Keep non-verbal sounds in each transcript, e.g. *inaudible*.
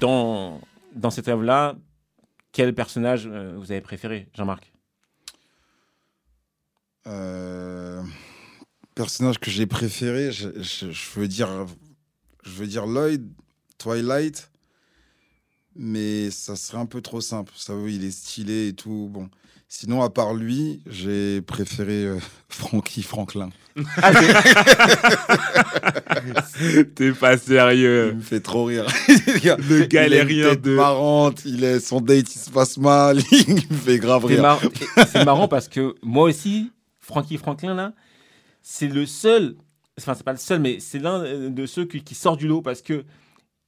dans, cette œuvre-là, quel personnage euh, vous avez préféré, Jean-Marc? Euh, personnage que j'ai préféré, je veux dire, je veux dire Lloyd, Twilight, mais ça serait un peu trop simple. Ça, oui, il est stylé et tout. Bon, sinon à part lui, j'ai préféré euh, *laughs* Frankie Franklin. *laughs* T'es pas Il sérieux. me fait trop rire. *laughs* Le galérien il de- marrante. Il est son date, il se passe mal. il me fait grave C'est rire. mar- c'est marrant parce que moi aussi, Frankie Franklin, là, c'est le seul, enfin, c'est pas le seul, mais c'est l'un euh, de ceux qui, qui sort du lot parce que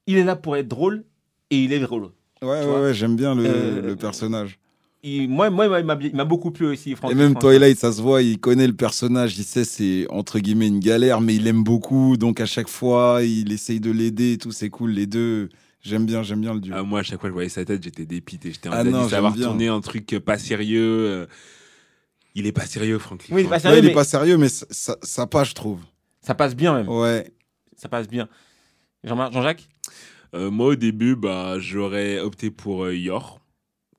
il est là pour être drôle et il est drôle. Ouais, ouais, ouais, j'aime bien le, Euh, le personnage. Il- moi, moi, il m'a beaucoup plu aussi, Frankie Et même Franklin. Twilight, ça se voit, il connaît le personnage, il sait c'est entre guillemets une galère, mais il aime beaucoup, donc à chaque fois, il essaye de l'aider et tout, c'est cool, les deux. J'aime bien, j'aime bien le duo. Ah, moi, à chaque fois que je voyais sa tête, j'étais dépité. J'étais en Ah train bien. tourner un truc pas sérieux. euh, Il est pas sérieux, Franklin. Oui, il est pas Ouais, sérieux, il est mais pas sérieux, mais ça, ça, ça passe, je trouve. ça passe bien même. Ouais. Ça passe bien. Jean-Jacques? Moi, au début, bah, j'aurais opté pour euh, Yor,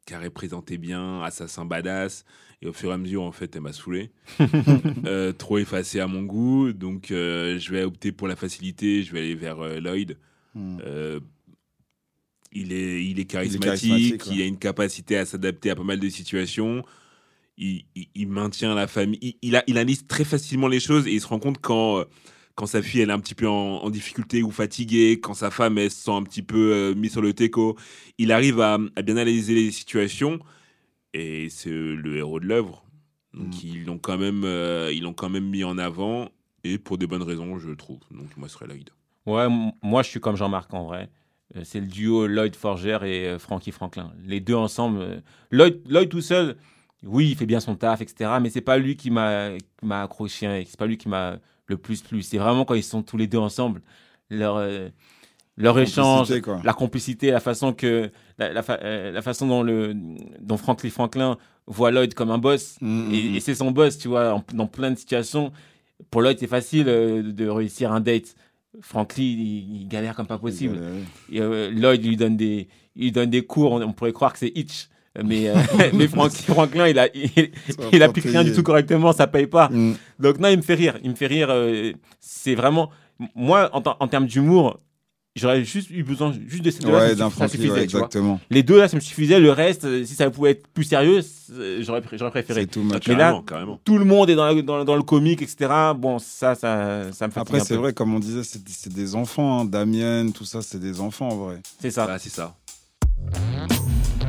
qui a représenté bien Assassin Badass. Et au fur et à mesure, en fait, elle m'a saoulé. *laughs* Euh, trop effacé à mon goût. Donc, euh, je vais opter pour la facilité. Je vais aller vers euh, Lloyd. Hmm. Euh, il, est, il est charismatique, charismatique, il, a une capacité à s'adapter à pas mal de situations. Il, il- il maintient la famille. Il, il, a, il analyse très facilement les choses et il se rend compte quand, euh, quand sa fille elle est un petit peu en, en difficulté ou fatiguée, quand sa femme elle se sent un petit peu euh, mise sur le teco. Il arrive à, à bien analyser les situations et c'est le héros de l'œuvre. Donc Mm. ils l'ont quand même, euh, ils l'ont quand même mis en avant et pour des bonnes raisons, je trouve. Donc moi, ce serait Lloyd. Ouais, moi je suis comme Jean-Marc en vrai. Euh, C'est le duo Lloyd Forger et euh, Frankie Franklin. Les deux ensemble. euh, Lloyd, Lloyd tout seul, oui, il fait bien son taf, etc. Mais c'est pas lui qui m'a qui m'a accroché. hein, C'est pas lui qui m'a le plus plu. C'est vraiment quand ils sont tous les deux ensemble, leur euh, leur échange, Complicité, la complicité, la façon que la, la fa- euh, la façon dont le dont Frankie Franklin voit Lloyd comme un boss. Hmm, Et, hmm, et c'est son boss, tu vois, en- dans plein de situations. Pour Lloyd, c'est facile euh, de réussir un date. Franklin, il, il galère comme pas possible. Et, Lloyd lui donne des, il donne des cours. On, on pourrait croire que c'est Hitch, mais euh, *laughs* *laughs* mais Frank- Franklin, il a, il, Ça il applique rien du tout correctement, ça paye pas. Hmm. Donc non, il me fait rire. Il me fait rire. euh, c'est vraiment, moi, en, en termes d'humour, j'aurais juste eu besoin juste de ces deux-là. ça Ouais, ça suffisait, ouais, vois. exactement. Les deux là, ça me suffisait. Le reste, euh, si ça pouvait être plus sérieux, j'aurais pré- j'aurais préféré. C'est tout match. Mais là- Carrément, carrément. Tout le monde est dans, la- dans, dans le comique, etc. Bon, ça, ça, ça me fatigue Après, c'est vrai, comme on disait, c'est des enfants. Hein. Damien, tout ça, c'est des enfants en vrai. C'est ça. C'est ça.